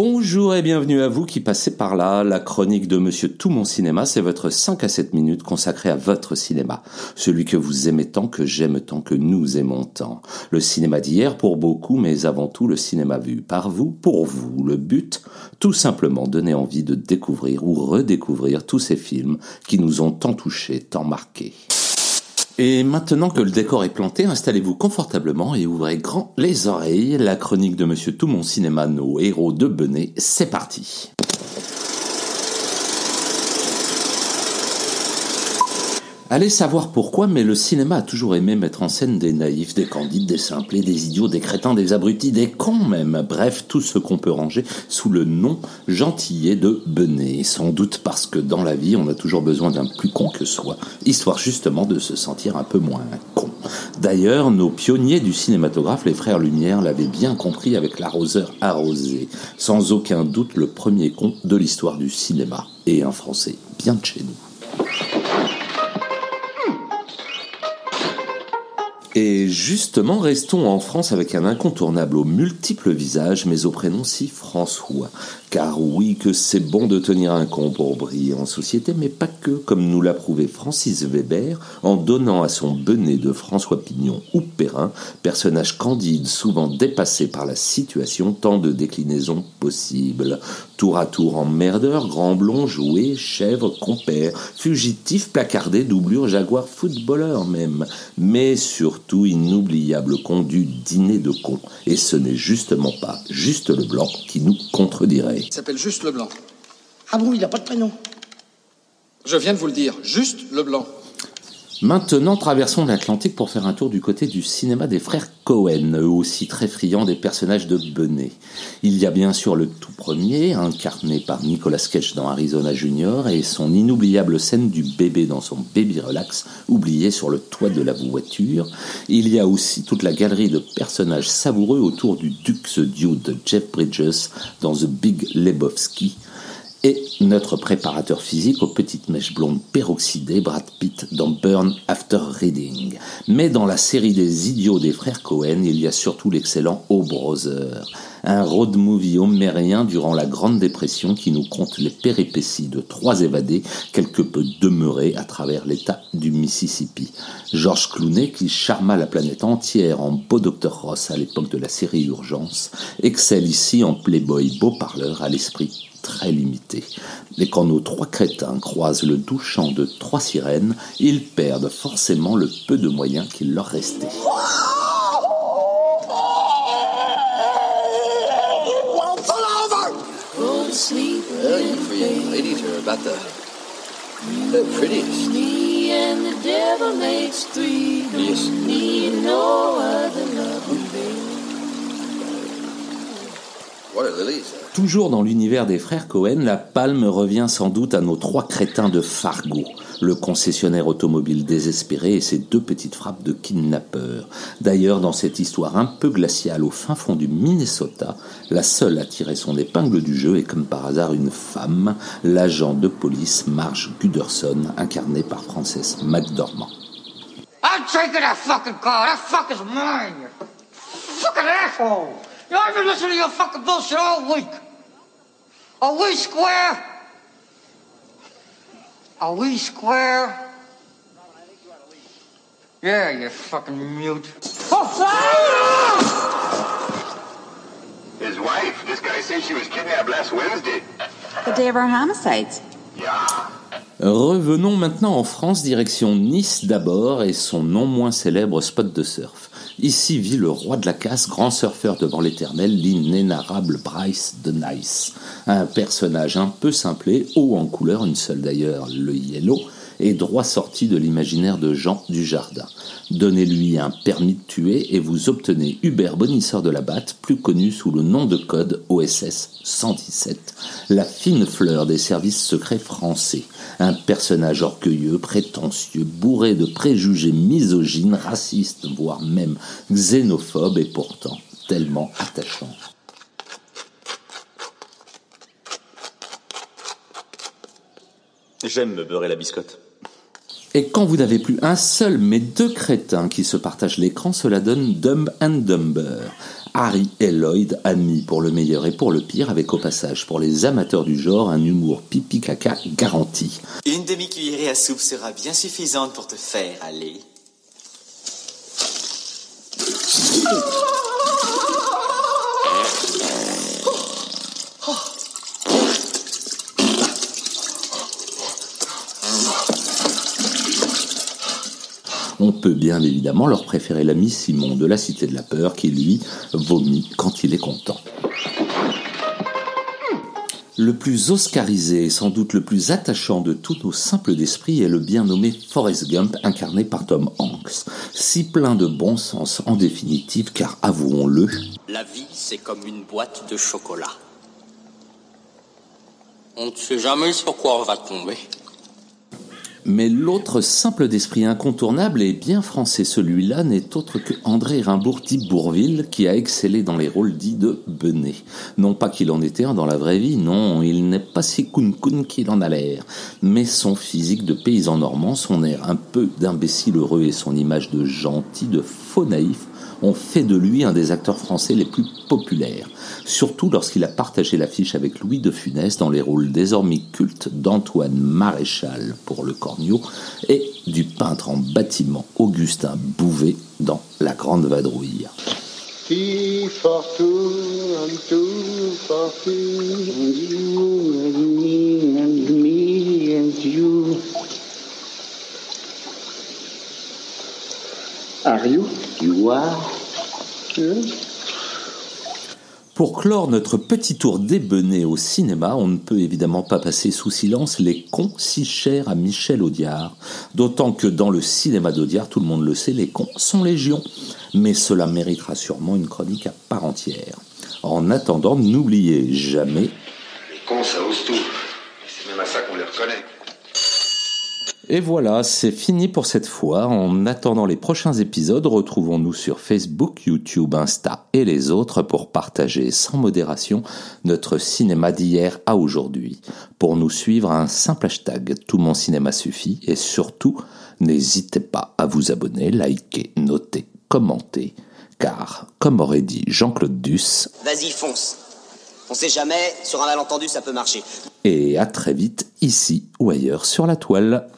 Bonjour et bienvenue à vous qui passez par là. La chronique de Monsieur Tout Mon Cinéma, c'est votre 5 à 7 minutes consacrée à votre cinéma. Celui que vous aimez tant, que j'aime tant, que nous aimons tant. Le cinéma d'hier pour beaucoup, mais avant tout le cinéma vu par vous, pour vous. Le but, tout simplement donner envie de découvrir ou redécouvrir tous ces films qui nous ont tant touchés, tant marqués. Et maintenant que le décor est planté, installez-vous confortablement et ouvrez grand les oreilles. La chronique de Monsieur Tout Mon Cinéma, nos héros de Benet, c'est parti. Allez savoir pourquoi, mais le cinéma a toujours aimé mettre en scène des naïfs, des candides, des simplés, des idiots, des crétins, des abrutis, des cons même. Bref, tout ce qu'on peut ranger sous le nom gentillet de Benet. Sans doute parce que dans la vie, on a toujours besoin d'un plus con que soi, histoire justement de se sentir un peu moins con. D'ailleurs, nos pionniers du cinématographe, les frères Lumière, l'avaient bien compris avec l'arroseur arrosé. Sans aucun doute, le premier con de l'histoire du cinéma. Et un Français bien de chez nous. Et justement, restons en France avec un incontournable aux multiples visages, mais au prénom si François. Car oui que c'est bon de tenir un con pour briller en société, mais pas que, comme nous l'a prouvé Francis Weber en donnant à son benet de François Pignon ou Perrin, personnage candide souvent dépassé par la situation, tant de déclinaisons possibles. Tour à tour emmerdeur, grand blond, joué, chèvre, compère, fugitif, placardé, doublure, jaguar, footballeur même. Mais surtout inoubliable con du dîner de con. Et ce n'est justement pas juste le blanc qui nous contredirait. Il s'appelle Juste Leblanc. Ah bon, il n'a pas de prénom Je viens de vous le dire, Juste Leblanc. Maintenant, traversons l'Atlantique pour faire un tour du côté du cinéma des frères Cohen, eux aussi très friands des personnages de Benet. Il y a bien sûr le tout premier, incarné par Nicolas Cage dans Arizona Junior, et son inoubliable scène du bébé dans son baby relax, oublié sur le toit de la voiture. Il y a aussi toute la galerie de personnages savoureux autour du Duke's Dude de Jeff Bridges dans The Big Lebowski, et notre préparateur physique aux petites mèches blondes peroxydées, Brad Pitt dans Burn After Reading. Mais dans la série des idiots des frères Cohen, il y a surtout l'excellent O Brother, un road movie homérien durant la Grande Dépression qui nous conte les péripéties de trois évadés quelque peu demeurés à travers l'État du Mississippi. George Clooney, qui charma la planète entière en beau Dr Ross à l'époque de la série Urgence, excelle ici en playboy beau parleur à l'esprit très limité. Et quand nos trois crétins croisent le doux chant de trois sirènes, ils perdent forcément le peu de moyens qu'il leur restait. Well, you three young ladies are about the, the prettiest. Me and the devil makes three. Yes. Need no other love, Toujours dans l'univers des frères Cohen, la palme revient sans doute à nos trois crétins de Fargo, le concessionnaire automobile désespéré et ses deux petites frappes de kidnappeurs. D'ailleurs, dans cette histoire un peu glaciale au fin fond du Minnesota, la seule à tirer son épingle du jeu est comme par hasard une femme, l'agent de police Marge Guderson, incarnée par Frances McDormand. I'm taking that fucking car. That fucker's mine. You fucking asshole. You know, I've been listening to your fucking bullshit all week. Are we square? Are we square? Yeah, you fucking mute. His wife? This guy says she was kidnapped last Wednesday. The day of our homicides. Yeah. Revenons maintenant en France, direction Nice d'abord et son non moins célèbre spot de surf. Ici vit le roi de la casse, grand surfeur devant l'éternel, l'inénarrable Bryce de Nice. Un personnage un peu simplé, haut en couleur, une seule d'ailleurs, le yellow, et droit sorti de l'imaginaire de Jean Dujardin. Donnez-lui un permis de tuer et vous obtenez Hubert Bonisseur de la Batte, plus connu sous le nom de code OSS 117, la fine fleur des services secrets français. Un personnage orgueilleux, prétentieux, bourré de préjugés misogynes, racistes, voire même xénophobes et pourtant tellement attachant. J'aime me beurrer la biscotte. Et quand vous n'avez plus un seul mais deux crétins qui se partagent l'écran, cela donne Dumb and Dumber, Harry et Lloyd, amis pour le meilleur et pour le pire, avec au passage pour les amateurs du genre un humour pipi caca garanti. Une demi-cuillerée à soupe sera bien suffisante pour te faire aller. On peut bien évidemment leur préférer l'ami Simon de la Cité de la Peur qui, lui, vomit quand il est content. Le plus oscarisé et sans doute le plus attachant de tous nos simples d'esprit est le bien nommé Forrest Gump incarné par Tom Hanks. Si plein de bon sens en définitive car avouons-le, La vie, c'est comme une boîte de chocolat. On ne sait jamais sur quoi on va tomber. Mais l'autre simple d'esprit incontournable et bien français celui-là n'est autre que André Rimbourg dit Bourville qui a excellé dans les rôles dits de Benet. Non pas qu'il en était un dans la vraie vie, non, il n'est pas si coun-coun qu'il en a l'air. Mais son physique de paysan normand, son air un peu d'imbécile heureux et son image de gentil, de faux naïf ont fait de lui un des acteurs français les plus populaires, surtout lorsqu'il a partagé l'affiche avec Louis de Funès dans les rôles désormais cultes d'Antoine Maréchal pour Le Cornio et du peintre en bâtiment Augustin Bouvet dans La Grande Vadrouille. Pour clore notre petit tour débené au cinéma, on ne peut évidemment pas passer sous silence les cons si chers à Michel Audiard. D'autant que dans le cinéma d'Audiard, tout le monde le sait, les cons sont légion. Mais cela méritera sûrement une chronique à part entière. En attendant, n'oubliez jamais Les cons, ça ose tout. C'est même à ça qu'on les reconnaît. Et voilà, c'est fini pour cette fois. En attendant les prochains épisodes, retrouvons-nous sur Facebook, YouTube, Insta et les autres pour partager sans modération notre cinéma d'hier à aujourd'hui. Pour nous suivre, un simple hashtag Tout mon cinéma suffit et surtout, n'hésitez pas à vous abonner, liker, noter, commenter, car, comme aurait dit Jean-Claude Duss, Vas-y, fonce. On sait jamais, sur un malentendu, ça peut marcher. et à très vite ici ou ailleurs sur la toile.